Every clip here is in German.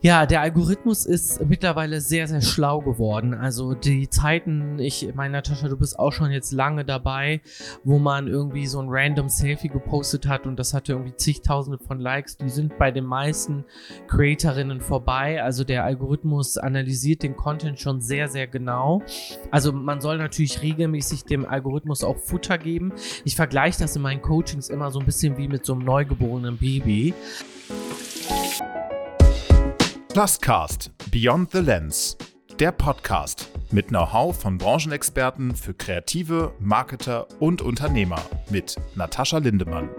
Ja, der Algorithmus ist mittlerweile sehr, sehr schlau geworden. Also die Zeiten, ich meine, Natascha, du bist auch schon jetzt lange dabei, wo man irgendwie so ein random Selfie gepostet hat und das hatte irgendwie zigtausende von Likes. Die sind bei den meisten Creatorinnen vorbei. Also der Algorithmus analysiert den Content schon sehr, sehr genau. Also man soll natürlich regelmäßig dem Algorithmus auch Futter geben. Ich vergleiche das in meinen Coachings immer so ein bisschen wie mit so einem neugeborenen Baby. Pluscast Beyond the Lens, der Podcast mit Know-how von Branchenexperten für Kreative, Marketer und Unternehmer mit Natascha Lindemann.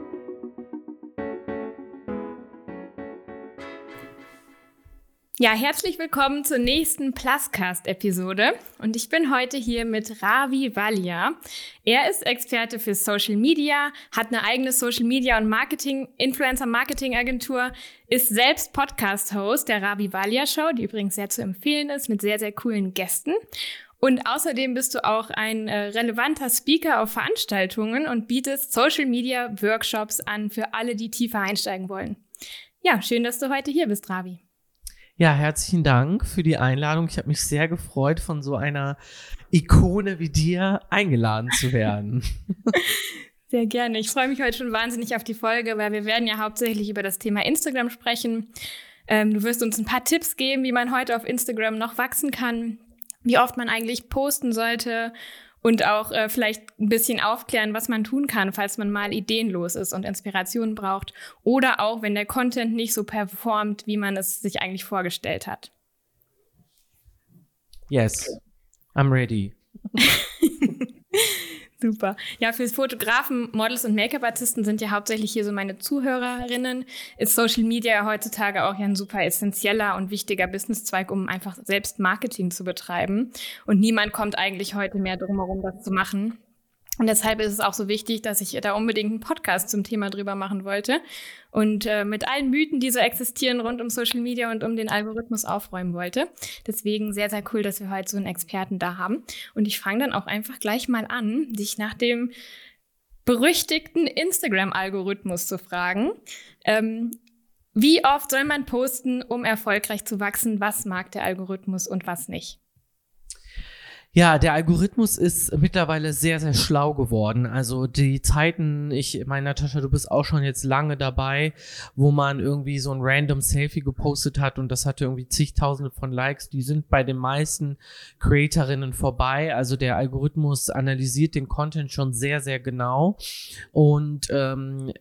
Ja, herzlich willkommen zur nächsten Pluscast-Episode. Und ich bin heute hier mit Ravi Valia. Er ist Experte für Social Media, hat eine eigene Social Media und Marketing, Influencer-Marketing-Agentur, ist selbst Podcast-Host der Ravi Valia Show, die übrigens sehr zu empfehlen ist, mit sehr, sehr coolen Gästen. Und außerdem bist du auch ein äh, relevanter Speaker auf Veranstaltungen und bietest Social Media Workshops an für alle, die tiefer einsteigen wollen. Ja, schön, dass du heute hier bist, Ravi. Ja, herzlichen Dank für die Einladung. Ich habe mich sehr gefreut, von so einer Ikone wie dir eingeladen zu werden. Sehr gerne. Ich freue mich heute schon wahnsinnig auf die Folge, weil wir werden ja hauptsächlich über das Thema Instagram sprechen. Ähm, du wirst uns ein paar Tipps geben, wie man heute auf Instagram noch wachsen kann, wie oft man eigentlich posten sollte und auch äh, vielleicht ein bisschen aufklären, was man tun kann, falls man mal ideenlos ist und Inspiration braucht oder auch, wenn der Content nicht so performt, wie man es sich eigentlich vorgestellt hat. Yes, I'm ready. Super. Ja, für Fotografen, Models und Make-up-Artisten sind ja hauptsächlich hier so meine Zuhörerinnen. Ist Social Media heutzutage auch ja ein super essentieller und wichtiger Businesszweig, um einfach selbst Marketing zu betreiben. Und niemand kommt eigentlich heute mehr drum herum, das zu machen. Und deshalb ist es auch so wichtig, dass ich da unbedingt einen Podcast zum Thema drüber machen wollte und äh, mit allen Mythen, die so existieren rund um Social Media und um den Algorithmus aufräumen wollte. Deswegen sehr, sehr cool, dass wir heute so einen Experten da haben. Und ich fange dann auch einfach gleich mal an, dich nach dem berüchtigten Instagram-Algorithmus zu fragen. Ähm, wie oft soll man posten, um erfolgreich zu wachsen? Was mag der Algorithmus und was nicht? Ja, der Algorithmus ist mittlerweile sehr, sehr schlau geworden. Also die Zeiten, ich meine, Natascha, du bist auch schon jetzt lange dabei, wo man irgendwie so ein random Selfie gepostet hat und das hatte irgendwie zigtausende von Likes, die sind bei den meisten Creatorinnen vorbei. Also der Algorithmus analysiert den Content schon sehr, sehr genau und ähm,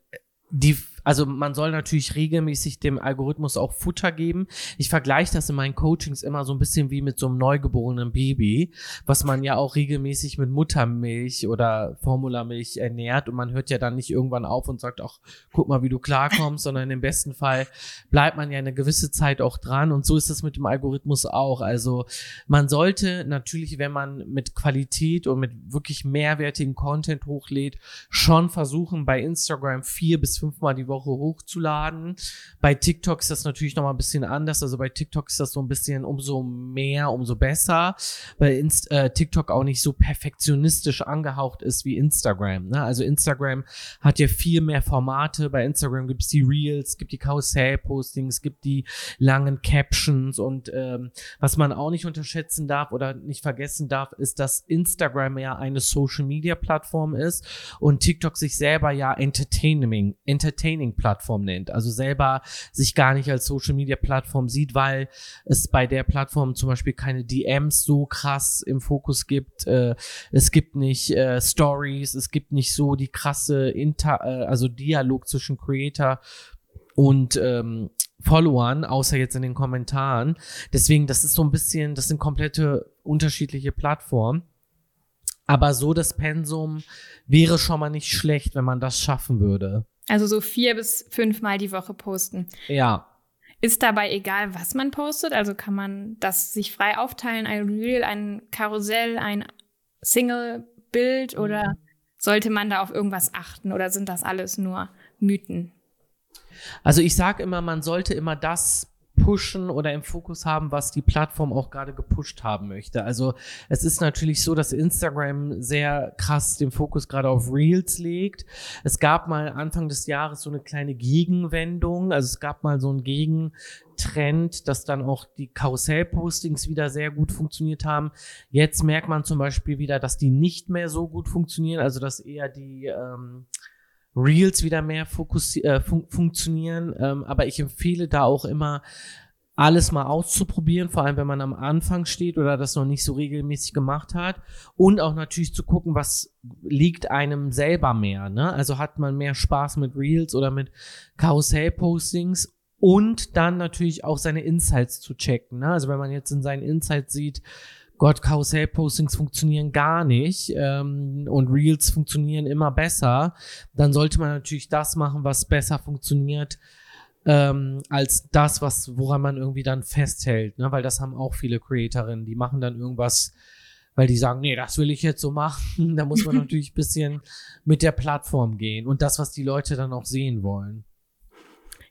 die also man soll natürlich regelmäßig dem Algorithmus auch Futter geben. Ich vergleiche das in meinen Coachings immer so ein bisschen wie mit so einem neugeborenen Baby, was man ja auch regelmäßig mit Muttermilch oder Formulamilch ernährt und man hört ja dann nicht irgendwann auf und sagt, ach, guck mal, wie du klarkommst, sondern im besten Fall bleibt man ja eine gewisse Zeit auch dran und so ist es mit dem Algorithmus auch. Also man sollte natürlich, wenn man mit Qualität und mit wirklich mehrwertigen Content hochlädt, schon versuchen, bei Instagram vier bis fünfmal die Woche Woche hochzuladen. Bei TikTok ist das natürlich noch mal ein bisschen anders. Also bei TikTok ist das so ein bisschen umso mehr, umso besser, weil Inst äh, TikTok auch nicht so perfektionistisch angehaucht ist wie Instagram. Ne? Also Instagram hat ja viel mehr Formate. Bei Instagram gibt es die Reels, gibt die Karussell-Postings, gibt die langen Captions und ähm, was man auch nicht unterschätzen darf oder nicht vergessen darf, ist, dass Instagram ja eine Social-Media-Plattform ist und TikTok sich selber ja Entertaining, Entertaining Streaming-Plattform nennt. Also selber sich gar nicht als Social-Media-Plattform sieht, weil es bei der Plattform zum Beispiel keine DMs so krass im Fokus gibt. Äh, es gibt nicht äh, Stories, es gibt nicht so die krasse Inter, äh, also Dialog zwischen Creator und ähm, Followern, außer jetzt in den Kommentaren. Deswegen, das ist so ein bisschen, das sind komplette unterschiedliche Plattformen. Aber so das Pensum wäre schon mal nicht schlecht, wenn man das schaffen würde. Also so vier bis fünfmal die Woche posten. Ja. Ist dabei egal, was man postet? Also kann man das sich frei aufteilen, ein Reel, ein Karussell, ein Single-Bild oder sollte man da auf irgendwas achten oder sind das alles nur Mythen? Also ich sage immer, man sollte immer das pushen oder im Fokus haben, was die Plattform auch gerade gepusht haben möchte. Also es ist natürlich so, dass Instagram sehr krass den Fokus gerade auf Reels legt. Es gab mal Anfang des Jahres so eine kleine Gegenwendung. Also es gab mal so einen Gegentrend, dass dann auch die Karussell-Postings wieder sehr gut funktioniert haben. Jetzt merkt man zum Beispiel wieder, dass die nicht mehr so gut funktionieren. Also dass eher die ähm, Reels wieder mehr äh, fun funktionieren. Ähm, aber ich empfehle da auch immer, alles mal auszuprobieren, vor allem wenn man am Anfang steht oder das noch nicht so regelmäßig gemacht hat. Und auch natürlich zu gucken, was liegt einem selber mehr. Ne? Also hat man mehr Spaß mit Reels oder mit Karussell-Postings und dann natürlich auch seine Insights zu checken. Ne? Also wenn man jetzt in seinen Insights sieht, Gott, Karussell-Postings funktionieren gar nicht ähm, und Reels funktionieren immer besser, dann sollte man natürlich das machen, was besser funktioniert ähm, als das, was woran man irgendwie dann festhält, ne? Weil das haben auch viele Creatorinnen, die machen dann irgendwas, weil die sagen, nee, das will ich jetzt so machen. da muss man natürlich bisschen mit der Plattform gehen und das, was die Leute dann auch sehen wollen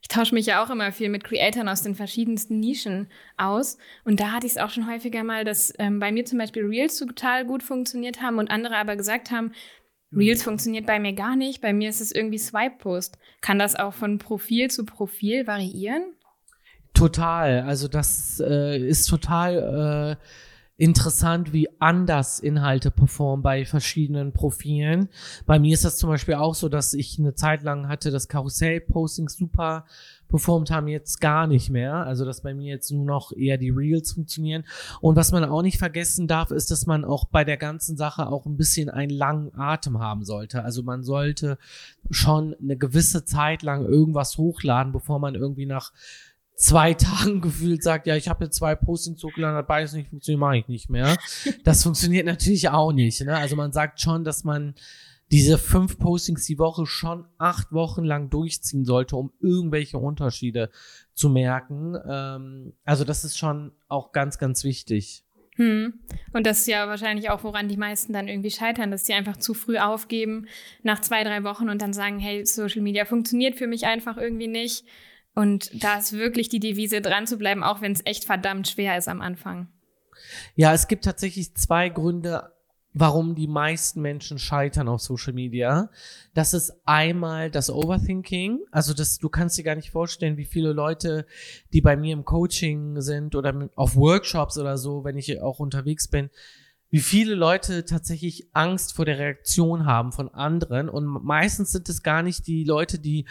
ich tausche mich ja auch immer viel mit Creatoren aus den verschiedensten Nischen aus. Und da hatte ich es auch schon häufiger mal, dass ähm, bei mir zum Beispiel Reels total gut funktioniert haben und andere aber gesagt haben, Reels funktioniert bei mir gar nicht, bei mir ist es irgendwie Swipe-Post. Kann das auch von Profil zu Profil variieren? Total. Also das äh, ist total äh, interessant, wie anders Inhalte performen bei verschiedenen Profilen. Bei mir ist das zum Beispiel auch so, dass ich eine Zeit lang hatte, dass Karussell-Postings super performt haben, jetzt gar nicht mehr. Also, dass bei mir jetzt nur noch eher die Reels funktionieren. Und was man auch nicht vergessen darf, ist, dass man auch bei der ganzen Sache auch ein bisschen einen langen Atem haben sollte. Also, man sollte schon eine gewisse Zeit lang irgendwas hochladen, bevor man irgendwie nach zwei Tagen gefühlt sagt, ja, ich habe jetzt zwei Postings hochgeladen, hat beides nicht funktioniert, mache ich nicht mehr. Das funktioniert natürlich auch nicht. Ne? Also man sagt schon, dass man diese fünf Postings die Woche schon acht Wochen lang durchziehen sollte, um irgendwelche Unterschiede zu merken. Ähm, also das ist schon auch ganz, ganz wichtig. Hm. Und das ist ja wahrscheinlich auch, woran die meisten dann irgendwie scheitern, dass sie einfach zu früh aufgeben nach zwei, drei Wochen und dann sagen, hey, Social Media funktioniert für mich einfach irgendwie nicht. Und da ist wirklich die Devise dran zu bleiben, auch wenn es echt verdammt schwer ist am Anfang. Ja, es gibt tatsächlich zwei Gründe, warum die meisten Menschen scheitern auf Social Media. Das ist einmal das Overthinking. Also das, du kannst dir gar nicht vorstellen, wie viele Leute, die bei mir im Coaching sind oder auf Workshops oder so, wenn ich auch unterwegs bin, wie viele Leute tatsächlich Angst vor der Reaktion haben von anderen. Und meistens sind es gar nicht die Leute, die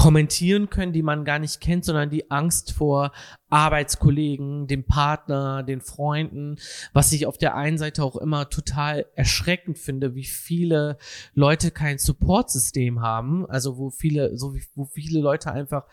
kommentieren können, die man gar nicht kennt, sondern die Angst vor Arbeitskollegen, dem Partner, den Freunden, was ich auf der einen Seite auch immer total erschreckend finde, wie viele Leute kein Supportsystem haben, also wo viele, so wie, wo viele Leute einfach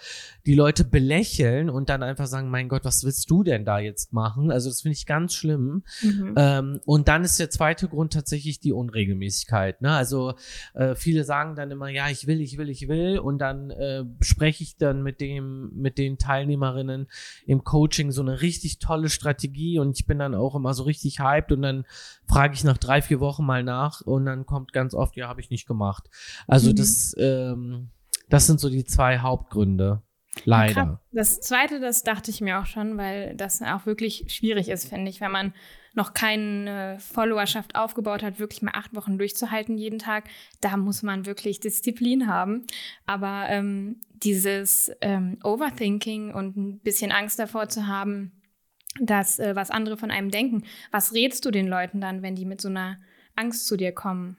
die Leute belächeln und dann einfach sagen, mein Gott, was willst du denn da jetzt machen? Also das finde ich ganz schlimm. Mhm. Ähm, und dann ist der zweite Grund tatsächlich die Unregelmäßigkeit. Ne? Also äh, viele sagen dann immer, ja, ich will, ich will, ich will, und dann äh, spreche ich dann mit dem, mit den Teilnehmerinnen im Coaching so eine richtig tolle Strategie und ich bin dann auch immer so richtig hyped und dann frage ich nach drei, vier Wochen mal nach und dann kommt ganz oft, ja, habe ich nicht gemacht. Also mhm. das, ähm, das sind so die zwei Hauptgründe. Leider. Das zweite, das dachte ich mir auch schon, weil das auch wirklich schwierig ist, finde ich, wenn man noch keine Followerschaft aufgebaut hat, wirklich mal acht Wochen durchzuhalten jeden Tag. Da muss man wirklich Disziplin haben. Aber ähm, dieses ähm, Overthinking und ein bisschen Angst davor zu haben, dass äh, was andere von einem denken, was rätst du den Leuten dann, wenn die mit so einer Angst zu dir kommen?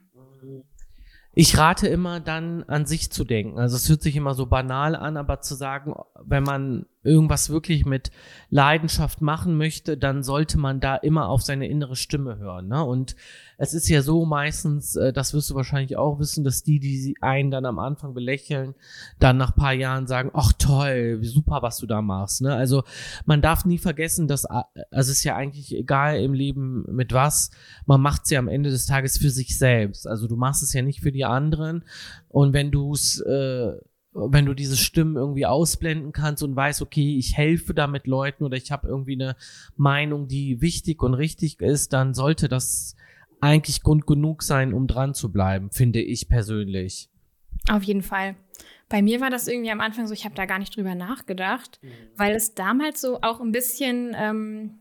Ich rate immer dann an sich zu denken. Also es hört sich immer so banal an, aber zu sagen, wenn man irgendwas wirklich mit Leidenschaft machen möchte, dann sollte man da immer auf seine innere Stimme hören. Ne? Und es ist ja so meistens, äh, das wirst du wahrscheinlich auch wissen, dass die, die einen dann am Anfang belächeln, dann nach paar Jahren sagen, ach toll, super, was du da machst. Ne? Also man darf nie vergessen, dass äh, also es ist ja eigentlich egal im Leben mit was, man macht es ja am Ende des Tages für sich selbst. Also du machst es ja nicht für die anderen. Und wenn du es äh, wenn du diese Stimmen irgendwie ausblenden kannst und weißt, okay, ich helfe damit Leuten oder ich habe irgendwie eine Meinung, die wichtig und richtig ist, dann sollte das eigentlich Grund genug sein, um dran zu bleiben, finde ich persönlich. Auf jeden Fall. Bei mir war das irgendwie am Anfang so, ich habe da gar nicht drüber nachgedacht, mhm. weil es damals so auch ein bisschen ähm,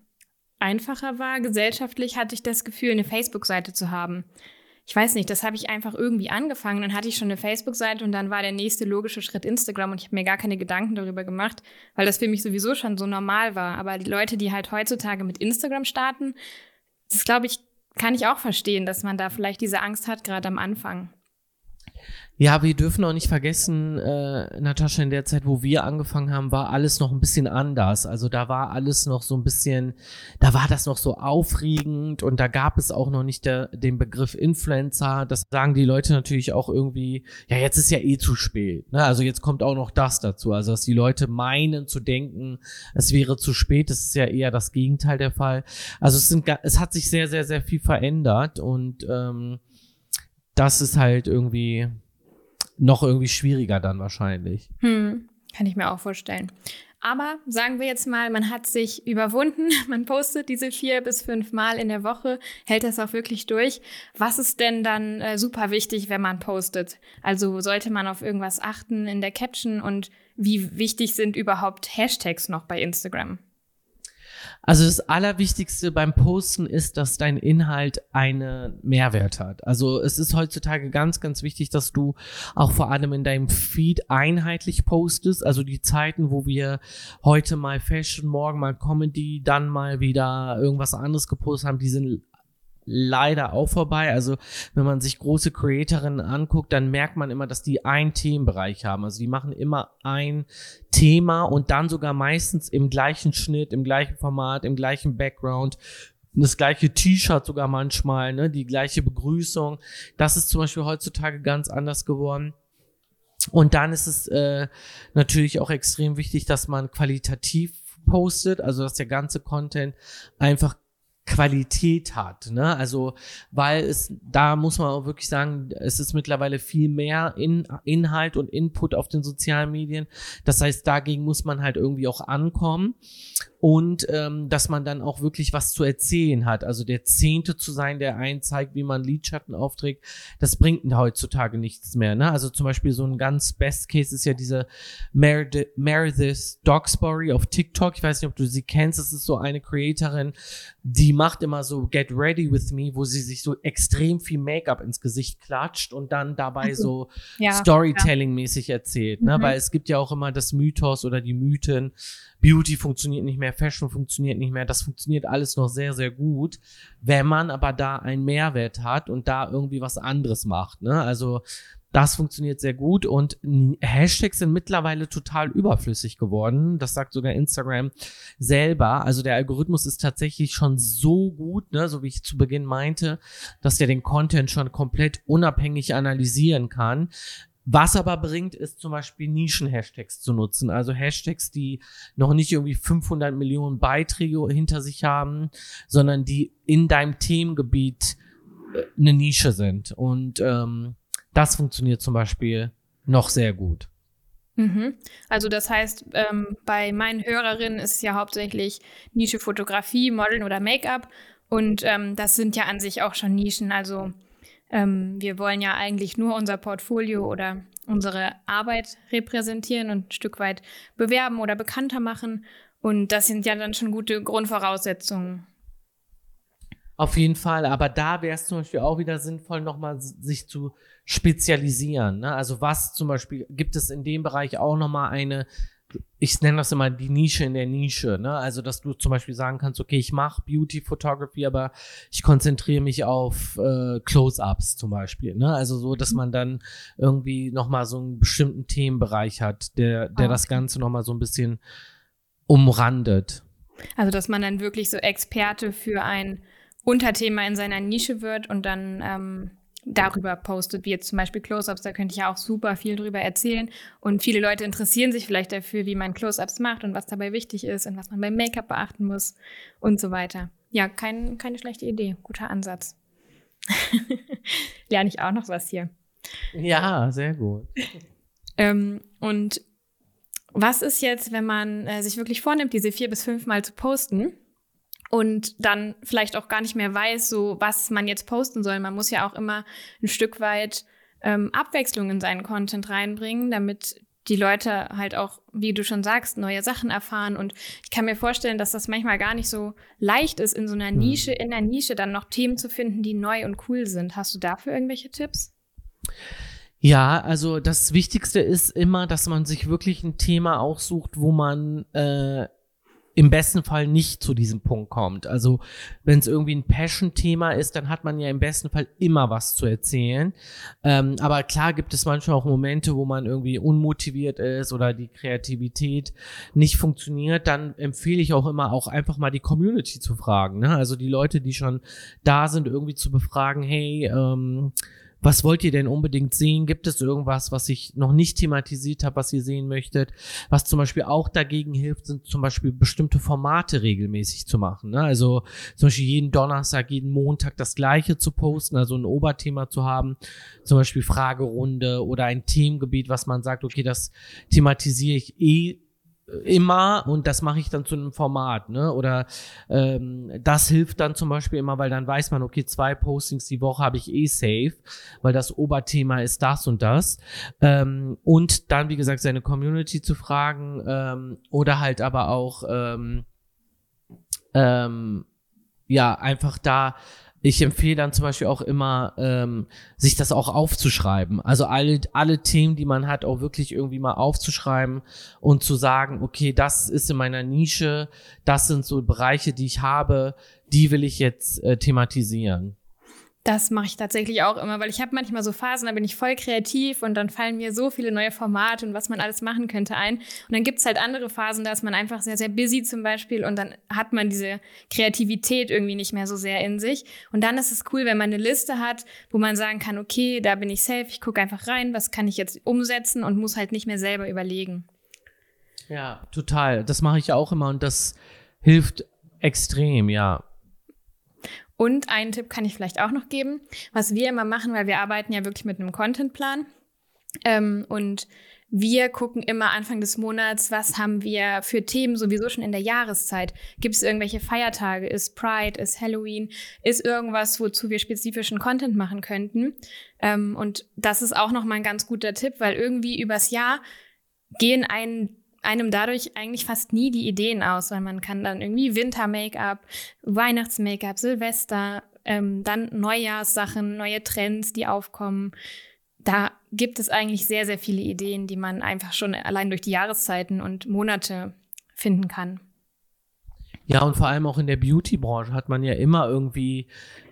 einfacher war. Gesellschaftlich hatte ich das Gefühl, eine Facebook-Seite zu haben. Ich weiß nicht, das habe ich einfach irgendwie angefangen. Dann hatte ich schon eine Facebook-Seite und dann war der nächste logische Schritt Instagram und ich habe mir gar keine Gedanken darüber gemacht, weil das für mich sowieso schon so normal war. Aber die Leute, die halt heutzutage mit Instagram starten, das glaube ich, kann ich auch verstehen, dass man da vielleicht diese Angst hat, gerade am Anfang. Ja, wir dürfen auch nicht vergessen, äh, Natascha, in der Zeit, wo wir angefangen haben, war alles noch ein bisschen anders. Also da war alles noch so ein bisschen, da war das noch so aufregend und da gab es auch noch nicht der, den Begriff Influencer. Das sagen die Leute natürlich auch irgendwie, ja, jetzt ist ja eh zu spät. Ne? Also jetzt kommt auch noch das dazu. Also dass die Leute meinen zu denken, es wäre zu spät, das ist ja eher das Gegenteil der Fall. Also es sind, es hat sich sehr, sehr, sehr viel verändert und ähm, das ist halt irgendwie noch irgendwie schwieriger dann wahrscheinlich. Hm, kann ich mir auch vorstellen. Aber sagen wir jetzt mal, man hat sich überwunden, man postet diese vier bis fünf Mal in der Woche, hält das auch wirklich durch. Was ist denn dann äh, super wichtig, wenn man postet? Also sollte man auf irgendwas achten in der Caption und wie wichtig sind überhaupt Hashtags noch bei Instagram? Also das Allerwichtigste beim Posten ist, dass dein Inhalt einen Mehrwert hat. Also es ist heutzutage ganz, ganz wichtig, dass du auch vor allem in deinem Feed einheitlich postest. Also die Zeiten, wo wir heute mal Fashion, morgen mal Comedy, dann mal wieder irgendwas anderes gepostet haben, die sind leider auch vorbei. Also wenn man sich große Creatorinnen anguckt, dann merkt man immer, dass die einen Themenbereich haben. Also die machen immer ein Thema und dann sogar meistens im gleichen Schnitt, im gleichen Format, im gleichen Background. Das gleiche T-Shirt sogar manchmal, ne, die gleiche Begrüßung. Das ist zum Beispiel heutzutage ganz anders geworden. Und dann ist es äh, natürlich auch extrem wichtig, dass man qualitativ postet, also dass der ganze Content einfach Qualität hat. Ne? Also, weil es, da muss man auch wirklich sagen, es ist mittlerweile viel mehr in, Inhalt und Input auf den sozialen Medien. Das heißt, dagegen muss man halt irgendwie auch ankommen und ähm, dass man dann auch wirklich was zu erzählen hat. Also der Zehnte zu sein, der einen zeigt, wie man Lidschatten aufträgt, das bringt heutzutage nichts mehr. Ne? Also zum Beispiel so ein ganz Best Case ist ja diese Meredith, Meredith Dogsbury auf TikTok. Ich weiß nicht, ob du sie kennst. Das ist so eine Creatorin, die macht immer so Get Ready With Me, wo sie sich so extrem viel Make-up ins Gesicht klatscht und dann dabei so ja, Storytelling-mäßig erzählt. Ne? Mhm. Weil es gibt ja auch immer das Mythos oder die Mythen, Beauty funktioniert nicht mehr, Fashion funktioniert nicht mehr. Das funktioniert alles noch sehr, sehr gut, wenn man aber da einen Mehrwert hat und da irgendwie was anderes macht. Ne? Also das funktioniert sehr gut und Hashtags sind mittlerweile total überflüssig geworden. Das sagt sogar Instagram selber. Also der Algorithmus ist tatsächlich schon so gut, ne, so wie ich zu Beginn meinte, dass der den Content schon komplett unabhängig analysieren kann. Was aber bringt, ist zum Beispiel Nischen-Hashtags zu nutzen. Also Hashtags, die noch nicht irgendwie 500 Millionen Beiträge hinter sich haben, sondern die in deinem Themengebiet äh, eine Nische sind. Und ähm, das funktioniert zum Beispiel noch sehr gut. Mhm. Also das heißt, ähm, bei meinen Hörerinnen ist es ja hauptsächlich Nische Fotografie, Modeln oder Make-up. Und ähm, das sind ja an sich auch schon Nischen. Also ähm, wir wollen ja eigentlich nur unser Portfolio oder unsere Arbeit repräsentieren und ein Stück weit bewerben oder bekannter machen. Und das sind ja dann schon gute Grundvoraussetzungen. Auf jeden Fall, aber da wäre es zum Beispiel auch wieder sinnvoll, nochmal sich zu spezialisieren. Ne? Also was zum Beispiel, gibt es in dem Bereich auch nochmal eine ich nenne das immer die Nische in der Nische, ne? Also, dass du zum Beispiel sagen kannst, okay, ich mache Beauty Photography, aber ich konzentriere mich auf äh, Close-ups zum Beispiel, ne? Also so, dass man dann irgendwie nochmal so einen bestimmten Themenbereich hat, der, der ah, okay. das Ganze nochmal so ein bisschen umrandet. Also, dass man dann wirklich so Experte für ein Unterthema in seiner Nische wird und dann ähm, darüber postet, wie jetzt zum Beispiel Close-Ups, da könnte ich ja auch super viel drüber erzählen. Und viele Leute interessieren sich vielleicht dafür, wie man Close-Ups macht und was dabei wichtig ist und was man beim Make-up beachten muss und so weiter. Ja, kein, keine schlechte Idee. Guter Ansatz. Lerne ich auch noch was hier. Ja, sehr gut. ähm, und was ist jetzt, wenn man äh, sich wirklich vornimmt, diese vier bis fünf Mal zu posten? Und dann vielleicht auch gar nicht mehr weiß, so was man jetzt posten soll. Man muss ja auch immer ein Stück weit ähm, Abwechslung in seinen Content reinbringen, damit die Leute halt auch, wie du schon sagst, neue Sachen erfahren. Und ich kann mir vorstellen, dass das manchmal gar nicht so leicht ist, in so einer hm. Nische, in der Nische dann noch Themen zu finden, die neu und cool sind. Hast du dafür irgendwelche Tipps? Ja, also das Wichtigste ist immer, dass man sich wirklich ein Thema aussucht, wo man äh, im besten Fall nicht zu diesem Punkt kommt. Also wenn es irgendwie ein Passion-Thema ist, dann hat man ja im besten Fall immer was zu erzählen. Ähm, aber klar gibt es manchmal auch Momente, wo man irgendwie unmotiviert ist oder die Kreativität nicht funktioniert. Dann empfehle ich auch immer auch einfach mal die Community zu fragen. Ne? Also die Leute, die schon da sind, irgendwie zu befragen, hey, ähm, was wollt ihr denn unbedingt sehen? Gibt es irgendwas, was ich noch nicht thematisiert habe, was ihr sehen möchtet? Was zum Beispiel auch dagegen hilft, sind zum Beispiel bestimmte Formate regelmäßig zu machen. Ne? Also zum Beispiel jeden Donnerstag, jeden Montag das gleiche zu posten, also ein Oberthema zu haben, zum Beispiel Fragerunde oder ein Themengebiet, was man sagt, okay, das thematisiere ich eh immer und das mache ich dann zu einem Format, ne? Oder ähm, das hilft dann zum Beispiel immer, weil dann weiß man, okay, zwei Postings die Woche habe ich eh safe, weil das Oberthema ist das und das. Ähm, und dann, wie gesagt, seine Community zu fragen ähm, oder halt aber auch ähm, ähm, ja einfach da ich empfehle dann zum Beispiel auch immer, ähm, sich das auch aufzuschreiben. Also alle, alle Themen, die man hat, auch wirklich irgendwie mal aufzuschreiben und zu sagen, okay, das ist in meiner Nische, das sind so Bereiche, die ich habe, die will ich jetzt äh, thematisieren. Das mache ich tatsächlich auch immer, weil ich habe manchmal so Phasen, da bin ich voll kreativ und dann fallen mir so viele neue Formate und was man alles machen könnte ein. Und dann gibt's halt andere Phasen, da ist man einfach sehr, sehr busy zum Beispiel und dann hat man diese Kreativität irgendwie nicht mehr so sehr in sich. Und dann ist es cool, wenn man eine Liste hat, wo man sagen kann, okay, da bin ich safe, ich gucke einfach rein, was kann ich jetzt umsetzen und muss halt nicht mehr selber überlegen. Ja, total. Das mache ich auch immer und das hilft extrem, ja. Und einen Tipp kann ich vielleicht auch noch geben, was wir immer machen, weil wir arbeiten ja wirklich mit einem Contentplan. Ähm, und wir gucken immer Anfang des Monats, was haben wir für Themen sowieso schon in der Jahreszeit. Gibt es irgendwelche Feiertage? Ist Pride? Ist Halloween? Ist irgendwas, wozu wir spezifischen Content machen könnten? Ähm, und das ist auch nochmal ein ganz guter Tipp, weil irgendwie übers Jahr gehen einen einem dadurch eigentlich fast nie die Ideen aus, weil man kann dann irgendwie Winter-Make-up, Weihnachts-Make-up, Silvester, ähm, dann Neujahrssachen, neue Trends, die aufkommen. Da gibt es eigentlich sehr, sehr viele Ideen, die man einfach schon allein durch die Jahreszeiten und Monate finden kann. Ja, und vor allem auch in der Beauty-Branche hat man ja immer irgendwie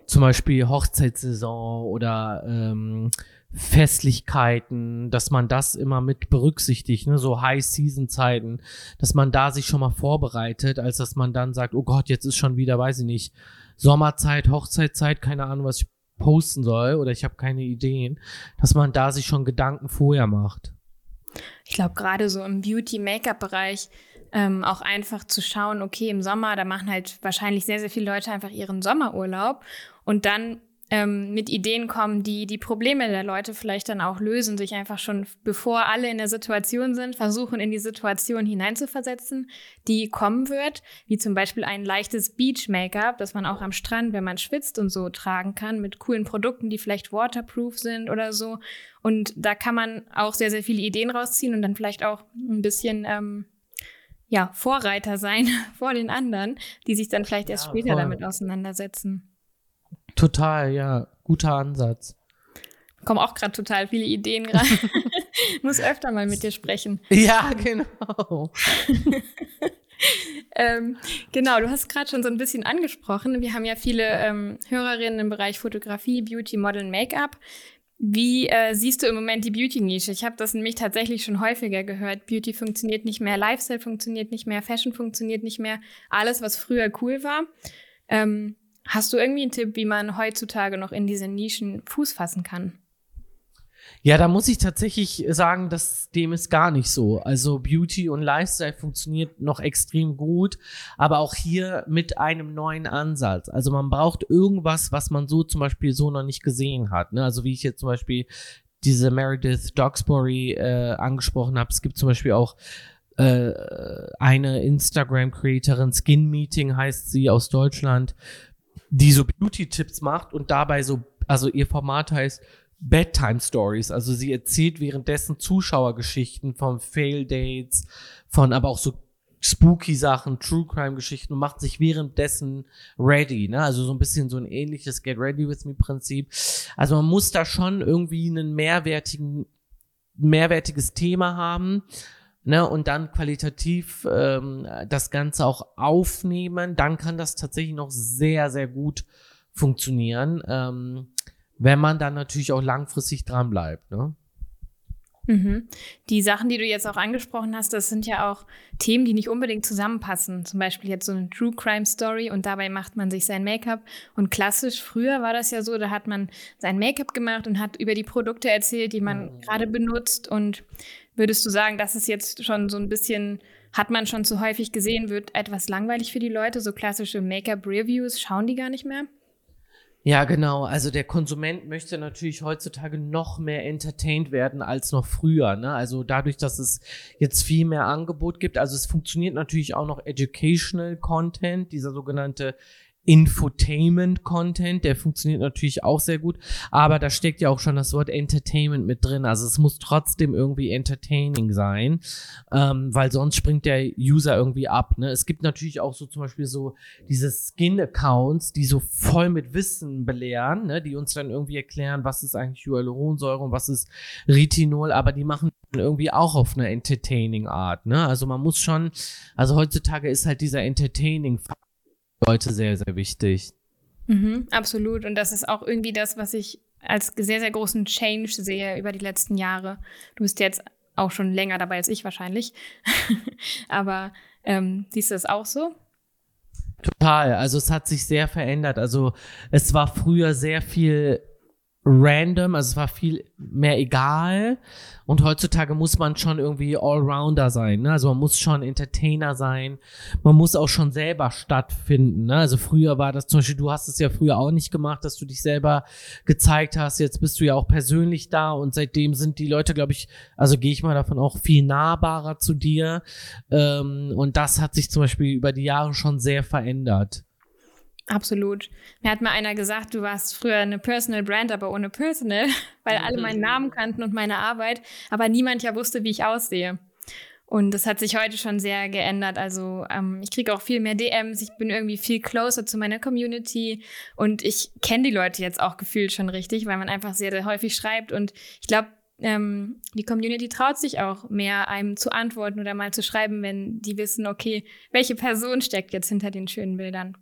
zum Beispiel Hochzeitssaison oder ähm, Festlichkeiten, dass man das immer mit berücksichtigt, ne, so High-Season-Zeiten, dass man da sich schon mal vorbereitet, als dass man dann sagt, oh Gott, jetzt ist schon wieder, weiß ich nicht, Sommerzeit, Hochzeitzeit, keine Ahnung, was ich posten soll oder ich habe keine Ideen, dass man da sich schon Gedanken vorher macht. Ich glaube, gerade so im Beauty-Make-up-Bereich ähm, auch einfach zu schauen, okay, im Sommer, da machen halt wahrscheinlich sehr, sehr viele Leute einfach ihren Sommerurlaub und dann ähm, mit Ideen kommen, die die Probleme der Leute vielleicht dann auch lösen, sich einfach schon, bevor alle in der Situation sind, versuchen, in die Situation hineinzuversetzen, die kommen wird, wie zum Beispiel ein leichtes Beach-Make-up, das man auch am Strand, wenn man schwitzt und so tragen kann, mit coolen Produkten, die vielleicht waterproof sind oder so. Und da kann man auch sehr, sehr viele Ideen rausziehen und dann vielleicht auch ein bisschen ähm, ja, Vorreiter sein vor den anderen, die sich dann vielleicht erst ja, später voll. damit auseinandersetzen. Total, ja. Guter Ansatz. Kommen auch gerade total viele Ideen gerade. Muss öfter mal mit dir sprechen. Ja, genau. ähm, genau, du hast gerade schon so ein bisschen angesprochen. Wir haben ja viele ähm, Hörerinnen im Bereich Fotografie, Beauty, Model, Make-up. Wie äh, siehst du im Moment die Beauty-Nische? Ich habe das nämlich tatsächlich schon häufiger gehört. Beauty funktioniert nicht mehr, Lifestyle funktioniert nicht mehr, Fashion funktioniert nicht mehr. Alles, was früher cool war. Ähm, Hast du irgendwie einen Tipp, wie man heutzutage noch in diese Nischen Fuß fassen kann? Ja, da muss ich tatsächlich sagen, dass dem ist gar nicht so. Also Beauty und Lifestyle funktioniert noch extrem gut, aber auch hier mit einem neuen Ansatz. Also man braucht irgendwas, was man so zum Beispiel so noch nicht gesehen hat. Ne? Also wie ich jetzt zum Beispiel diese Meredith Dogsbury äh, angesprochen habe. Es gibt zum Beispiel auch äh, eine Instagram-Creatorin, Skin Meeting heißt sie aus Deutschland, die so Beauty-Tipps macht und dabei so, also ihr Format heißt Bedtime Stories. Also sie erzählt währenddessen Zuschauergeschichten von Fail Dates, von aber auch so spooky Sachen, True Crime Geschichten und macht sich währenddessen ready, ne? Also so ein bisschen so ein ähnliches Get Ready with Me Prinzip. Also man muss da schon irgendwie einen mehrwertigen, mehrwertiges Thema haben. Ne, und dann qualitativ ähm, das Ganze auch aufnehmen, dann kann das tatsächlich noch sehr, sehr gut funktionieren, ähm, wenn man dann natürlich auch langfristig dran bleibt. Ne? Mhm. Die Sachen, die du jetzt auch angesprochen hast, das sind ja auch Themen, die nicht unbedingt zusammenpassen. Zum Beispiel jetzt so eine True Crime Story und dabei macht man sich sein Make-up. Und klassisch, früher war das ja so, da hat man sein Make-up gemacht und hat über die Produkte erzählt, die man mhm. gerade benutzt. Und würdest du sagen, das ist jetzt schon so ein bisschen, hat man schon zu häufig gesehen, wird etwas langweilig für die Leute? So klassische Make-up-Reviews schauen die gar nicht mehr? Ja, genau. Also der Konsument möchte natürlich heutzutage noch mehr entertained werden als noch früher. Ne? Also dadurch, dass es jetzt viel mehr Angebot gibt. Also es funktioniert natürlich auch noch Educational Content, dieser sogenannte Infotainment-Content, der funktioniert natürlich auch sehr gut, aber da steckt ja auch schon das Wort Entertainment mit drin. Also es muss trotzdem irgendwie entertaining sein, ähm, weil sonst springt der User irgendwie ab. Ne? Es gibt natürlich auch so zum Beispiel so diese Skin-Accounts, die so voll mit Wissen belehren, ne? die uns dann irgendwie erklären, was ist eigentlich Hyaluronsäure und was ist Retinol, aber die machen irgendwie auch auf eine entertaining Art. Ne? Also man muss schon, also heutzutage ist halt dieser entertaining Leute sehr, sehr wichtig. Mhm, absolut. Und das ist auch irgendwie das, was ich als sehr, sehr großen Change sehe über die letzten Jahre. Du bist jetzt auch schon länger dabei als ich wahrscheinlich. Aber ähm, siehst du das auch so? Total. Also es hat sich sehr verändert. Also es war früher sehr viel random, also es war viel mehr egal. Und heutzutage muss man schon irgendwie Allrounder sein. Ne? Also man muss schon Entertainer sein. Man muss auch schon selber stattfinden. Ne? Also früher war das zum Beispiel, du hast es ja früher auch nicht gemacht, dass du dich selber gezeigt hast. Jetzt bist du ja auch persönlich da und seitdem sind die Leute, glaube ich, also gehe ich mal davon auch viel nahbarer zu dir. Ähm, und das hat sich zum Beispiel über die Jahre schon sehr verändert. Absolut. Mir hat mal einer gesagt, du warst früher eine Personal Brand, aber ohne Personal, weil alle meinen Namen kannten und meine Arbeit, aber niemand ja wusste, wie ich aussehe. Und das hat sich heute schon sehr geändert. Also ähm, ich kriege auch viel mehr DMs, ich bin irgendwie viel closer zu meiner Community und ich kenne die Leute jetzt auch gefühlt schon richtig, weil man einfach sehr, sehr häufig schreibt. Und ich glaube, ähm, die Community traut sich auch mehr, einem zu antworten oder mal zu schreiben, wenn die wissen, okay, welche Person steckt jetzt hinter den schönen Bildern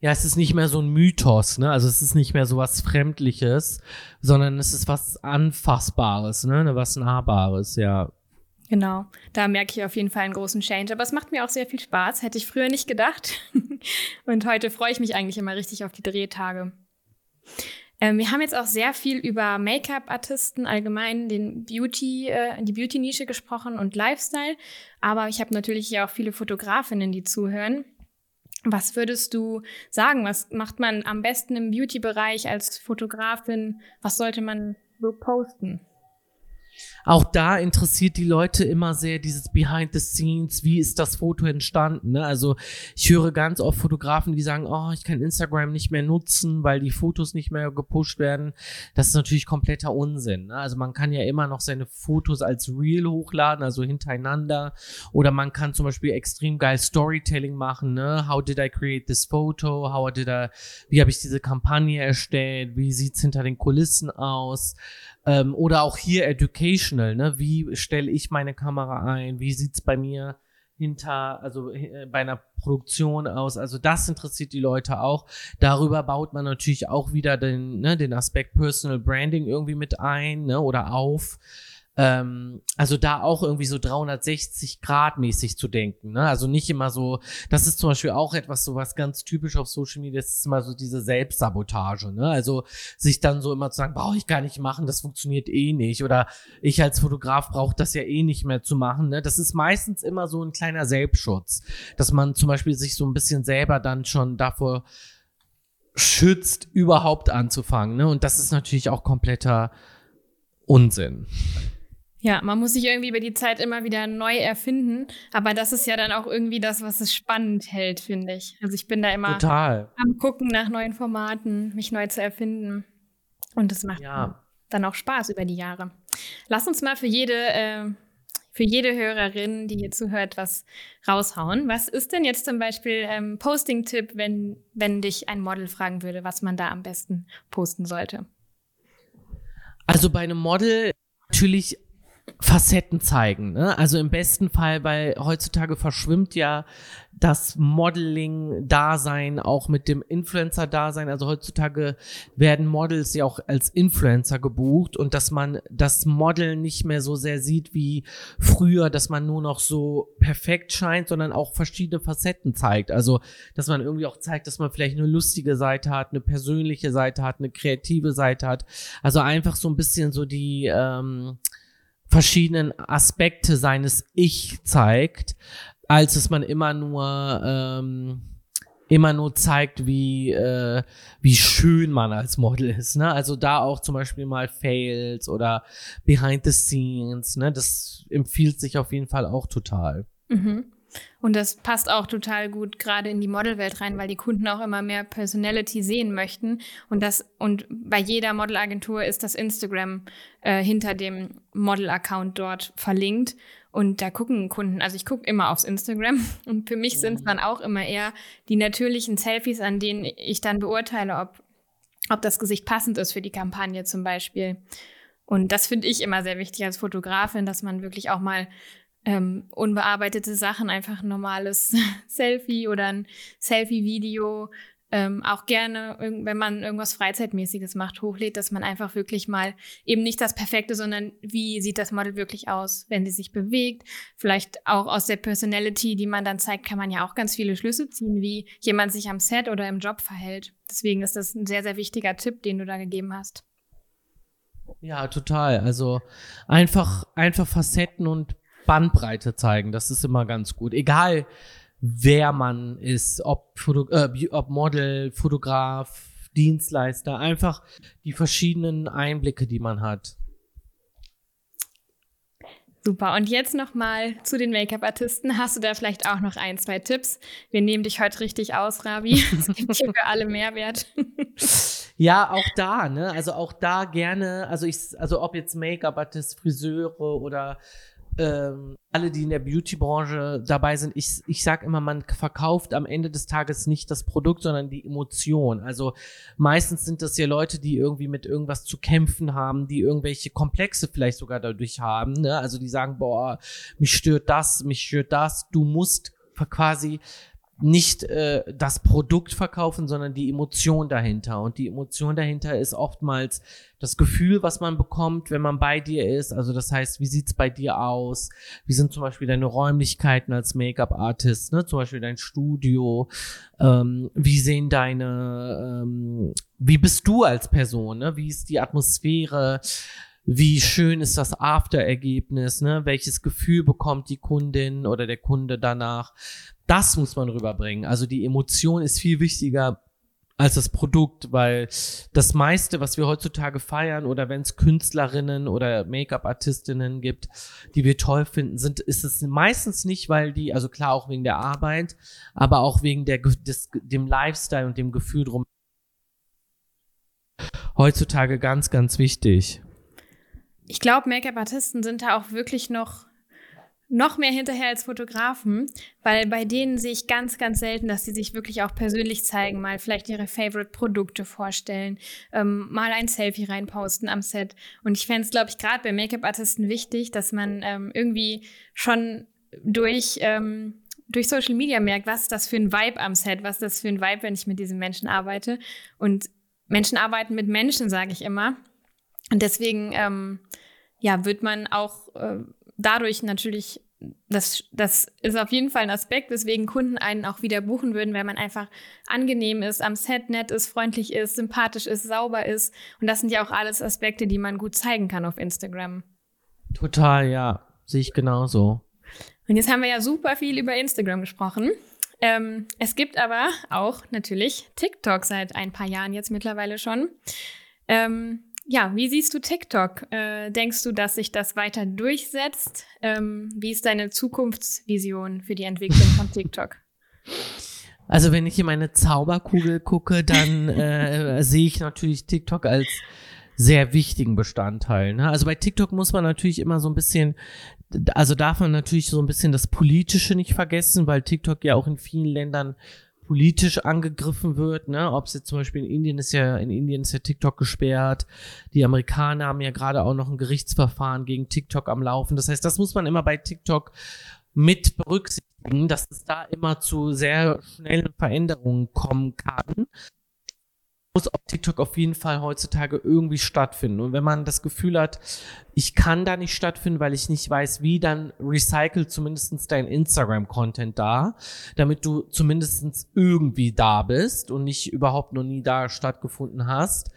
ja, es ist nicht mehr so ein Mythos, ne? Also es ist nicht mehr so was Fremdliches, sondern es ist was Anfassbares, ne? Was Nahbares, ja. Genau, da merke ich auf jeden Fall einen großen Change. Aber es macht mir auch sehr viel Spaß, hätte ich früher nicht gedacht. Und heute freue ich mich eigentlich immer richtig auf die Drehtage. Ähm, wir haben jetzt auch sehr viel über Make-up-Artisten allgemein, den Beauty, äh, die Beauty-Nische gesprochen und Lifestyle. Aber ich habe natürlich hier auch viele Fotografinnen, die zuhören. Was würdest du sagen? Was macht man am besten im Beauty-Bereich als Fotografin? Was sollte man so posten? Auch da interessiert die Leute immer sehr dieses Behind the Scenes, wie ist das Foto entstanden. Ne? Also ich höre ganz oft Fotografen, die sagen, oh, ich kann Instagram nicht mehr nutzen, weil die Fotos nicht mehr gepusht werden. Das ist natürlich kompletter Unsinn. Ne? Also man kann ja immer noch seine Fotos als Reel hochladen, also hintereinander. Oder man kann zum Beispiel extrem geil Storytelling machen. Ne? How did I create this photo? How did I, wie habe ich diese Kampagne erstellt? Wie sieht's hinter den Kulissen aus? Ähm, oder auch hier Educational, ne? Wie stelle ich meine Kamera ein? Wie sieht's bei mir hinter, also äh, bei einer Produktion aus? Also das interessiert die Leute auch. Darüber baut man natürlich auch wieder den, ne, den Aspekt Personal Branding irgendwie mit ein, ne? Oder auf. Ähm, also da auch irgendwie so 360 Grad mäßig zu denken. Ne? Also nicht immer so, das ist zum Beispiel auch etwas so was ganz typisch auf Social Media, das ist immer so diese Selbstsabotage. Ne? Also sich dann so immer zu sagen, brauche ich gar nicht machen, das funktioniert eh nicht. Oder ich als Fotograf brauche das ja eh nicht mehr zu machen. Ne? Das ist meistens immer so ein kleiner Selbstschutz, dass man zum Beispiel sich so ein bisschen selber dann schon davor schützt, überhaupt anzufangen. Ne? Und das ist natürlich auch kompletter Unsinn. Ja, man muss sich irgendwie über die Zeit immer wieder neu erfinden. Aber das ist ja dann auch irgendwie das, was es spannend hält, finde ich. Also ich bin da immer Total. am Gucken nach neuen Formaten, mich neu zu erfinden. Und das macht. Ja. dann auch Spaß über die Jahre. Lass uns mal für jede, äh, für jede Hörerin, die hier zuhört, was raushauen. Was ist denn jetzt zum Beispiel ähm, Posting-Tipp, wenn, wenn dich ein Model fragen würde, was man da am besten posten sollte? Also bei einem Model natürlich Facetten zeigen. Ne? Also im besten Fall, weil heutzutage verschwimmt ja das Modeling-Dasein auch mit dem Influencer-Dasein. Also heutzutage werden Models ja auch als Influencer gebucht und dass man das Model nicht mehr so sehr sieht wie früher, dass man nur noch so perfekt scheint, sondern auch verschiedene Facetten zeigt. Also, dass man irgendwie auch zeigt, dass man vielleicht eine lustige Seite hat, eine persönliche Seite hat, eine kreative Seite hat. Also einfach so ein bisschen so die, ähm, verschiedenen Aspekte seines Ich zeigt, als es man immer nur ähm, immer nur zeigt, wie äh, wie schön man als Model ist. Ne? Also da auch zum Beispiel mal Fails oder Behind the Scenes. Ne? Das empfiehlt sich auf jeden Fall auch total. Mhm. Und das passt auch total gut gerade in die Modelwelt rein, weil die Kunden auch immer mehr Personality sehen möchten. Und das, und bei jeder Modelagentur ist das Instagram äh, hinter dem Model-Account dort verlinkt. Und da gucken Kunden, also ich gucke immer aufs Instagram und für mich sind es dann auch immer eher die natürlichen Selfies, an denen ich dann beurteile, ob, ob das Gesicht passend ist für die Kampagne zum Beispiel. Und das finde ich immer sehr wichtig als Fotografin, dass man wirklich auch mal ähm, unbearbeitete Sachen, einfach ein normales Selfie oder ein Selfie-Video, ähm, auch gerne, wenn man irgendwas Freizeitmäßiges macht, hochlädt, dass man einfach wirklich mal eben nicht das Perfekte, sondern wie sieht das Model wirklich aus, wenn sie sich bewegt. Vielleicht auch aus der Personality, die man dann zeigt, kann man ja auch ganz viele Schlüsse ziehen, wie jemand sich am Set oder im Job verhält. Deswegen ist das ein sehr, sehr wichtiger Tipp, den du da gegeben hast. Ja, total. Also einfach, einfach Facetten und Bandbreite zeigen. Das ist immer ganz gut. Egal, wer man ist, ob, Foto, äh, ob Model, Fotograf, Dienstleister, einfach die verschiedenen Einblicke, die man hat. Super. Und jetzt nochmal zu den Make-up-Artisten. Hast du da vielleicht auch noch ein, zwei Tipps? Wir nehmen dich heute richtig aus, Rabi. Es gibt hier für alle Mehrwert. ja, auch da, ne? Also auch da gerne, also ich, also ob jetzt Make-up-Artist, Friseure oder ähm, alle, die in der Beauty-Branche dabei sind, ich, ich sag immer, man verkauft am Ende des Tages nicht das Produkt, sondern die Emotion. Also meistens sind das ja Leute, die irgendwie mit irgendwas zu kämpfen haben, die irgendwelche Komplexe vielleicht sogar dadurch haben. Ne? Also die sagen, boah, mich stört das, mich stört das. Du musst quasi nicht äh, das Produkt verkaufen, sondern die Emotion dahinter. Und die Emotion dahinter ist oftmals das Gefühl, was man bekommt, wenn man bei dir ist. Also das heißt, wie sieht's bei dir aus? Wie sind zum Beispiel deine Räumlichkeiten als Make-up-Artist? Ne? Zum Beispiel dein Studio. Ähm, wie sehen deine, ähm, wie bist du als Person? Ne? Wie ist die Atmosphäre? wie schön ist das After-Ergebnis, ne? Welches Gefühl bekommt die Kundin oder der Kunde danach? Das muss man rüberbringen. Also die Emotion ist viel wichtiger als das Produkt, weil das meiste, was wir heutzutage feiern oder wenn es Künstlerinnen oder Make-up-Artistinnen gibt, die wir toll finden, sind, ist es meistens nicht, weil die, also klar auch wegen der Arbeit, aber auch wegen der, des, dem Lifestyle und dem Gefühl drum. Heutzutage ganz, ganz wichtig. Ich glaube, Make-up-Artisten sind da auch wirklich noch noch mehr hinterher als Fotografen, weil bei denen sehe ich ganz, ganz selten, dass sie sich wirklich auch persönlich zeigen, mal vielleicht ihre Favorite-Produkte vorstellen, ähm, mal ein Selfie reinposten am Set. Und ich fände es, glaube ich, gerade bei Make-up-Artisten wichtig, dass man ähm, irgendwie schon durch, ähm, durch Social Media merkt, was ist das für ein Vibe am Set, was ist das für ein Vibe, wenn ich mit diesen Menschen arbeite. Und Menschen arbeiten mit Menschen, sage ich immer. Und deswegen, ähm, ja, wird man auch äh, dadurch natürlich, das, das ist auf jeden Fall ein Aspekt, weswegen Kunden einen auch wieder buchen würden, wenn man einfach angenehm ist, am Set nett ist, freundlich ist, sympathisch ist, sauber ist. Und das sind ja auch alles Aspekte, die man gut zeigen kann auf Instagram. Total, ja. Sehe ich genauso. Und jetzt haben wir ja super viel über Instagram gesprochen. Ähm, es gibt aber auch natürlich TikTok seit ein paar Jahren jetzt mittlerweile schon. Ähm, ja, wie siehst du TikTok? Äh, denkst du, dass sich das weiter durchsetzt? Ähm, wie ist deine Zukunftsvision für die Entwicklung von TikTok? Also wenn ich in meine Zauberkugel gucke, dann äh, sehe ich natürlich TikTok als sehr wichtigen Bestandteil. Ne? Also bei TikTok muss man natürlich immer so ein bisschen, also darf man natürlich so ein bisschen das Politische nicht vergessen, weil TikTok ja auch in vielen Ländern politisch angegriffen wird, ne? Ob es jetzt zum Beispiel in Indien ist ja, in Indien ist ja TikTok gesperrt. Die Amerikaner haben ja gerade auch noch ein Gerichtsverfahren gegen TikTok am Laufen. Das heißt, das muss man immer bei TikTok mit berücksichtigen, dass es da immer zu sehr schnellen Veränderungen kommen kann muss auf TikTok auf jeden Fall heutzutage irgendwie stattfinden. Und wenn man das Gefühl hat, ich kann da nicht stattfinden, weil ich nicht weiß, wie, dann recycle zumindest dein Instagram-Content da, damit du zumindest irgendwie da bist und nicht überhaupt noch nie da stattgefunden hast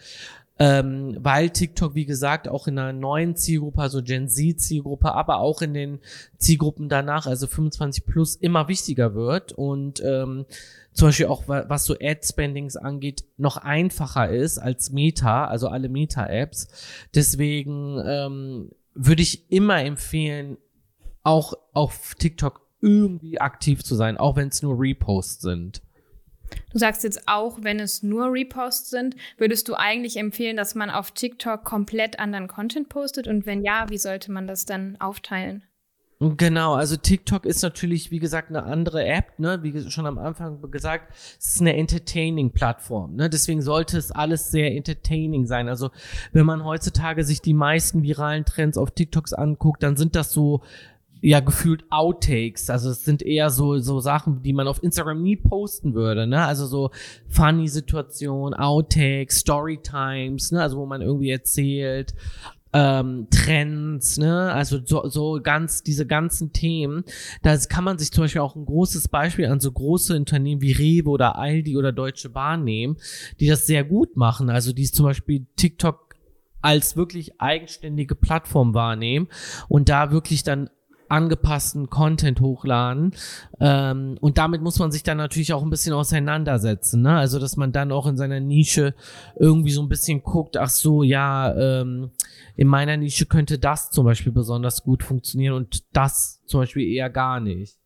ähm, weil TikTok, wie gesagt, auch in einer neuen Zielgruppe, also Gen Z-Zielgruppe, aber auch in den Zielgruppen danach, also 25 plus, immer wichtiger wird und ähm, zum Beispiel auch was so Ad-Spendings angeht, noch einfacher ist als Meta, also alle Meta-Apps. Deswegen ähm, würde ich immer empfehlen, auch auf TikTok irgendwie aktiv zu sein, auch wenn es nur Reposts sind. Du sagst jetzt auch, wenn es nur Reposts sind, würdest du eigentlich empfehlen, dass man auf TikTok komplett anderen Content postet? Und wenn ja, wie sollte man das dann aufteilen? Genau, also TikTok ist natürlich, wie gesagt, eine andere App, ne? Wie schon am Anfang gesagt, es ist eine Entertaining-Plattform, ne? Deswegen sollte es alles sehr entertaining sein. Also, wenn man heutzutage sich die meisten viralen Trends auf TikToks anguckt, dann sind das so ja gefühlt Outtakes. Also es sind eher so so Sachen, die man auf Instagram nie posten würde, ne? Also so funny Situationen, Outtakes, Storytimes, ne? Also wo man irgendwie erzählt ähm, Trends, ne, also so, so ganz diese ganzen Themen. Da kann man sich zum Beispiel auch ein großes Beispiel an so große Unternehmen wie Rewe oder Aldi oder Deutsche Bahn nehmen, die das sehr gut machen. Also die zum Beispiel TikTok als wirklich eigenständige Plattform wahrnehmen und da wirklich dann angepassten Content hochladen. Ähm, und damit muss man sich dann natürlich auch ein bisschen auseinandersetzen. Ne? Also, dass man dann auch in seiner Nische irgendwie so ein bisschen guckt, ach so, ja, ähm, in meiner Nische könnte das zum Beispiel besonders gut funktionieren und das zum Beispiel eher gar nicht.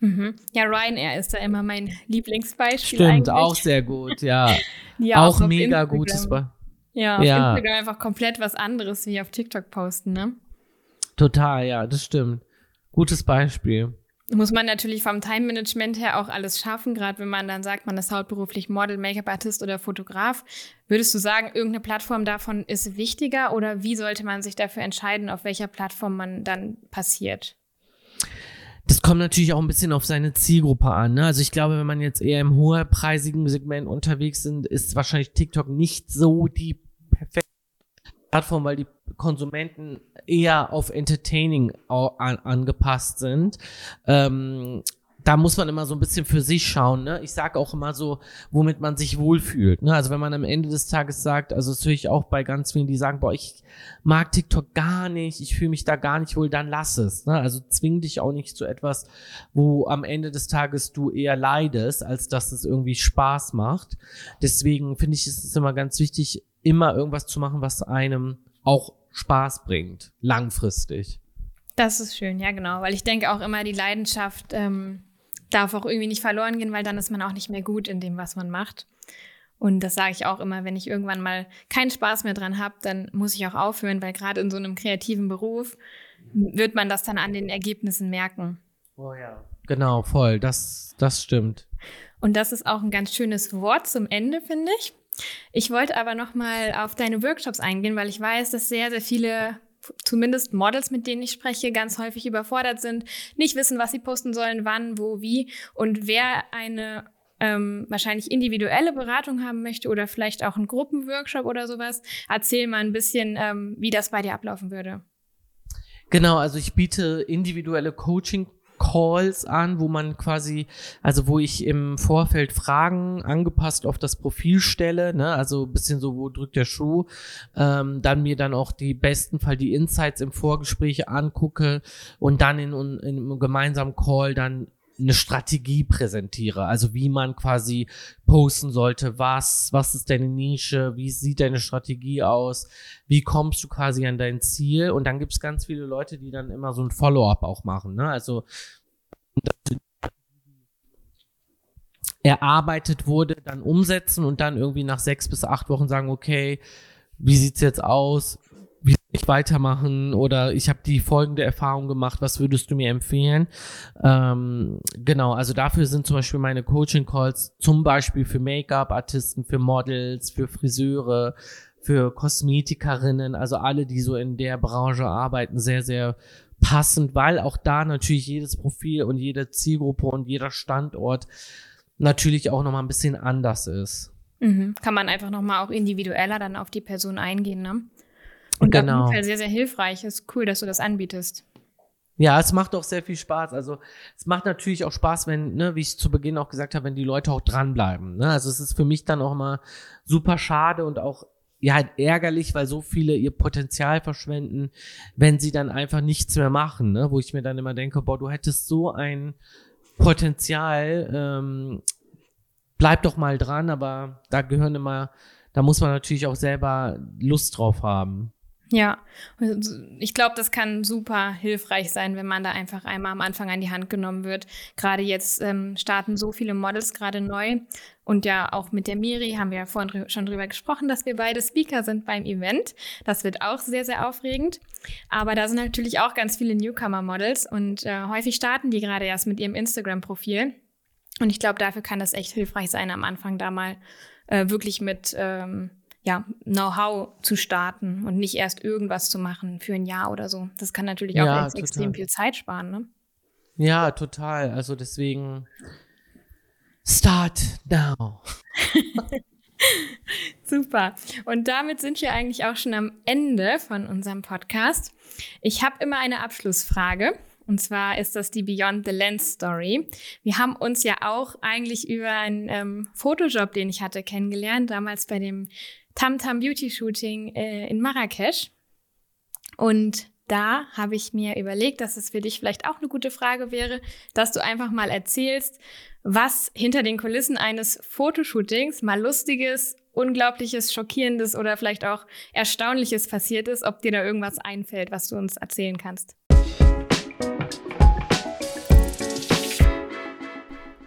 Mhm. Ja, Ryanair ist da immer mein Lieblingsbeispiel. Stimmt, eigentlich. auch sehr gut, ja. ja auch, auch mega gutes Beispiel. Ja, auf ja. Instagram einfach komplett was anderes wie auf TikTok posten, ne? Total, ja, das stimmt. Gutes Beispiel. Muss man natürlich vom Time-Management her auch alles schaffen, gerade wenn man dann sagt, man ist hauptberuflich Model, Make-up-Artist oder Fotograf. Würdest du sagen, irgendeine Plattform davon ist wichtiger oder wie sollte man sich dafür entscheiden, auf welcher Plattform man dann passiert? Das kommt natürlich auch ein bisschen auf seine Zielgruppe an. Ne? Also ich glaube, wenn man jetzt eher im hoherpreisigen Segment unterwegs sind, ist wahrscheinlich TikTok nicht so die perfekte Plattform, weil die Konsumenten eher auf Entertaining an, angepasst sind. Ähm, da muss man immer so ein bisschen für sich schauen. Ne? Ich sage auch immer so, womit man sich wohlfühlt. Ne? Also wenn man am Ende des Tages sagt, also das höre ich auch bei ganz vielen, die sagen, boah, ich mag TikTok gar nicht, ich fühle mich da gar nicht wohl, dann lass es. Ne? Also zwing dich auch nicht zu etwas, wo am Ende des Tages du eher leidest, als dass es irgendwie Spaß macht. Deswegen finde ich, ist es immer ganz wichtig, immer irgendwas zu machen, was einem auch Spaß bringt, langfristig. Das ist schön, ja genau, weil ich denke auch immer, die Leidenschaft ähm, darf auch irgendwie nicht verloren gehen, weil dann ist man auch nicht mehr gut in dem, was man macht. Und das sage ich auch immer, wenn ich irgendwann mal keinen Spaß mehr dran habe, dann muss ich auch aufhören, weil gerade in so einem kreativen Beruf wird man das dann an den Ergebnissen merken. Oh ja. Genau, voll. Das, das stimmt. Und das ist auch ein ganz schönes Wort zum Ende, finde ich. Ich wollte aber noch mal auf deine Workshops eingehen, weil ich weiß, dass sehr, sehr viele zumindest Models, mit denen ich spreche, ganz häufig überfordert sind, nicht wissen, was sie posten sollen, wann, wo, wie. Und wer eine ähm, wahrscheinlich individuelle Beratung haben möchte oder vielleicht auch einen Gruppenworkshop oder sowas, erzähl mal ein bisschen, ähm, wie das bei dir ablaufen würde. Genau, also ich biete individuelle Coaching Calls an, wo man quasi, also wo ich im Vorfeld Fragen angepasst auf das Profil stelle, ne, also bisschen so, wo drückt der Schuh, ähm, dann mir dann auch die besten Fall die Insights im Vorgespräch angucke und dann in, in, in einem gemeinsamen Call dann eine Strategie präsentiere, also wie man quasi posten sollte, was, was ist deine Nische, wie sieht deine Strategie aus, wie kommst du quasi an dein Ziel und dann gibt es ganz viele Leute, die dann immer so ein Follow-up auch machen, ne? also erarbeitet wurde, dann umsetzen und dann irgendwie nach sechs bis acht Wochen sagen, okay, wie sieht's jetzt aus? Wie soll ich weitermachen? Oder ich habe die folgende Erfahrung gemacht, was würdest du mir empfehlen? Ähm, genau, also dafür sind zum Beispiel meine Coaching-Calls zum Beispiel für Make-up-Artisten, für Models, für Friseure, für Kosmetikerinnen, also alle, die so in der Branche arbeiten, sehr, sehr passend, weil auch da natürlich jedes Profil und jede Zielgruppe und jeder Standort natürlich auch nochmal ein bisschen anders ist. Mhm. Kann man einfach nochmal auch individueller dann auf die Person eingehen, ne? Und genau. auf jeden Fall sehr, sehr hilfreich. Ist cool, dass du das anbietest. Ja, es macht auch sehr viel Spaß. Also es macht natürlich auch Spaß, wenn, ne, wie ich zu Beginn auch gesagt habe, wenn die Leute auch dranbleiben. Ne? Also es ist für mich dann auch mal super schade und auch ja halt ärgerlich, weil so viele ihr Potenzial verschwenden, wenn sie dann einfach nichts mehr machen, ne? wo ich mir dann immer denke, boah, du hättest so ein Potenzial, ähm, bleib doch mal dran, aber da gehören immer, da muss man natürlich auch selber Lust drauf haben. Ja, ich glaube, das kann super hilfreich sein, wenn man da einfach einmal am Anfang an die Hand genommen wird. Gerade jetzt ähm, starten so viele Models gerade neu und ja auch mit der Miri haben wir ja vorhin schon drüber gesprochen, dass wir beide Speaker sind beim Event. Das wird auch sehr, sehr aufregend. Aber da sind natürlich auch ganz viele Newcomer-Models und äh, häufig starten die gerade erst mit ihrem Instagram-Profil. Und ich glaube, dafür kann das echt hilfreich sein, am Anfang da mal äh, wirklich mit ähm, ja, Know-how zu starten und nicht erst irgendwas zu machen für ein Jahr oder so. Das kann natürlich auch ja, extrem viel Zeit sparen, ne? Ja, total. Also deswegen start now. Super. Und damit sind wir eigentlich auch schon am Ende von unserem Podcast. Ich habe immer eine Abschlussfrage. Und zwar ist das die Beyond the Lens Story. Wir haben uns ja auch eigentlich über einen ähm, Fotojob, den ich hatte, kennengelernt, damals bei dem Tamtam Beauty Shooting äh, in Marrakesch. Und da habe ich mir überlegt, dass es für dich vielleicht auch eine gute Frage wäre, dass du einfach mal erzählst, was hinter den Kulissen eines Fotoshootings mal lustiges, unglaubliches, schockierendes oder vielleicht auch erstaunliches passiert ist, ob dir da irgendwas einfällt, was du uns erzählen kannst.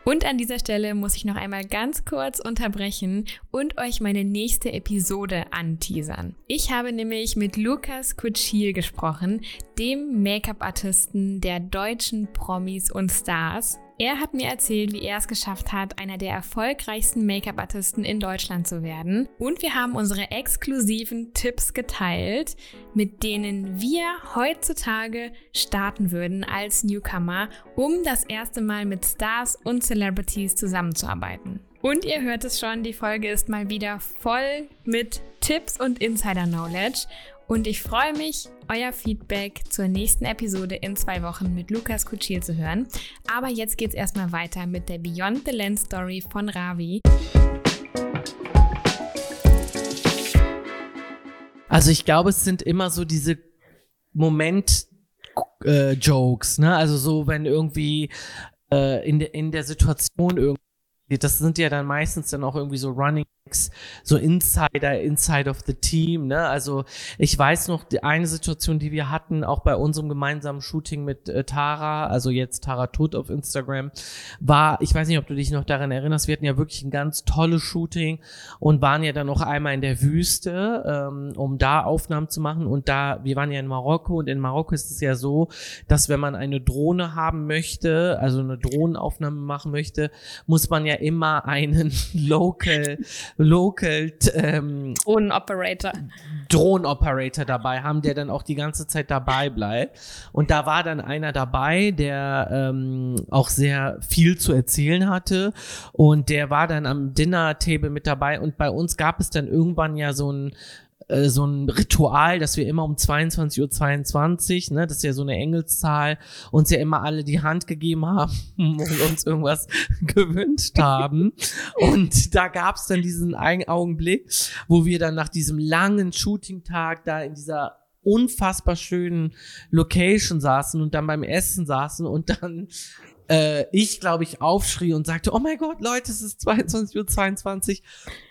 Und an dieser Stelle muss ich noch einmal ganz kurz unterbrechen und euch meine nächste Episode anteasern. Ich habe nämlich mit Lukas Kutschil gesprochen, dem Make-up-Artisten der deutschen Promis und Stars er hat mir erzählt, wie er es geschafft hat, einer der erfolgreichsten Make-up-Artisten in Deutschland zu werden. Und wir haben unsere exklusiven Tipps geteilt, mit denen wir heutzutage starten würden als Newcomer, um das erste Mal mit Stars und Celebrities zusammenzuarbeiten. Und ihr hört es schon, die Folge ist mal wieder voll mit Tipps und Insider-Knowledge. Und ich freue mich, euer Feedback zur nächsten Episode in zwei Wochen mit Lukas Kutschil zu hören. Aber jetzt geht's erstmal weiter mit der Beyond the Lens Story von Ravi. Also ich glaube, es sind immer so diese Moment-Jokes, äh, ne? Also so, wenn irgendwie äh, in, de, in der Situation irgendwie das sind ja dann meistens dann auch irgendwie so Running so Insider, Inside of the Team, ne? Also ich weiß noch, die eine Situation, die wir hatten, auch bei unserem gemeinsamen Shooting mit äh, Tara, also jetzt Tara Tut auf Instagram, war, ich weiß nicht, ob du dich noch daran erinnerst, wir hatten ja wirklich ein ganz tolles Shooting und waren ja dann noch einmal in der Wüste, ähm, um da Aufnahmen zu machen. Und da, wir waren ja in Marokko und in Marokko ist es ja so, dass wenn man eine Drohne haben möchte, also eine Drohnenaufnahme machen möchte, muss man ja immer einen Local Local ähm, Drohnenoperator. Drohnenoperator dabei haben, der dann auch die ganze Zeit dabei bleibt. Und da war dann einer dabei, der ähm, auch sehr viel zu erzählen hatte. Und der war dann am Dinner-Table mit dabei. Und bei uns gab es dann irgendwann ja so ein äh, so ein Ritual, dass wir immer um 22.22 Uhr, 22, ne, das ist ja so eine Engelszahl, uns ja immer alle die Hand gegeben haben und uns irgendwas gewünscht haben. Und da gab es dann diesen einen Augenblick, wo wir dann nach diesem langen Shooting-Tag da in dieser unfassbar schönen Location saßen und dann beim Essen saßen und dann äh, ich, glaube ich, aufschrie und sagte, oh mein Gott, Leute, es ist 22.22 Uhr 22.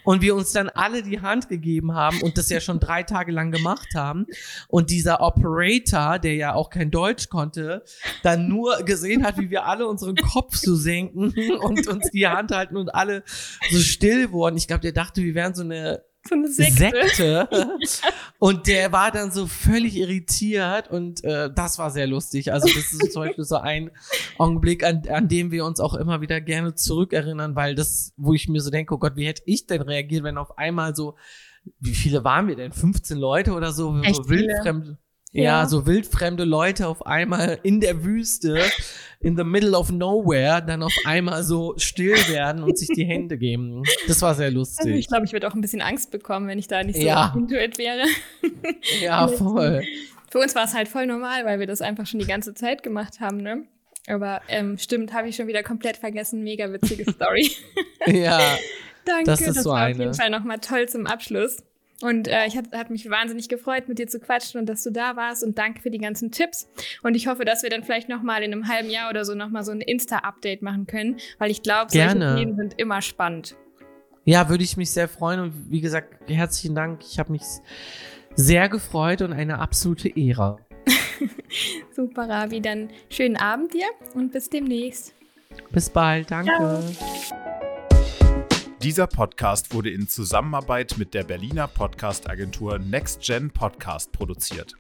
und wir uns dann alle die Hand gegeben haben und das ja schon drei Tage lang gemacht haben und dieser Operator, der ja auch kein Deutsch konnte, dann nur gesehen hat, wie wir alle unseren Kopf so senken und uns die Hand halten und alle so still wurden. Ich glaube, der dachte, wir wären so eine So eine Sekte. Sekte. Und der war dann so völlig irritiert und äh, das war sehr lustig. Also das ist zum Beispiel so ein Augenblick, an, an dem wir uns auch immer wieder gerne zurückerinnern, weil das, wo ich mir so denke, oh Gott, wie hätte ich denn reagiert, wenn auf einmal so, wie viele waren wir denn? 15 Leute oder so, Echt so viele. Ja. Ja. so wildfremde Leute auf einmal in der Wüste, in the middle of nowhere, dann auf einmal so still werden und sich die Hände geben. Das war sehr Also lustig. ich glaube, ich würde auch ein bisschen Angst bekommen, wenn ich da nicht so Ja. into it wäre. Ja, voll. Für uns war es halt voll normal, weil wir das einfach schon die ganze Zeit gemacht haben, ne? Aber ähm, stimmt, habe ich schon wieder komplett vergessen. Mega witzige Story. Ja, Danke, Das das, ist so war eine. auf jeden Fall nochmal toll zum Abschluss. Und äh, ich hat, hat mich wahnsinnig gefreut, mit dir zu quatschen und dass du da warst. Und danke für die ganzen Tipps. Und ich hoffe, dass wir dann vielleicht nochmal in einem halben Jahr oder so nochmal so ein Insta-Update machen können, weil ich glaube, solche. Themen sind immer spannend. ja, würde ich mich sehr freuen und wie gesagt, herzlichen Dank. Ich habe mich sehr gefreut und eine absolute Ehre. Super, Ravi. Dann schönen Abend dir und bis demnächst. Bis bald, danke. Ciao. Dieser Podcast wurde in Zusammenarbeit mit der Berliner Podcast-Agentur NextGen Podcast produziert.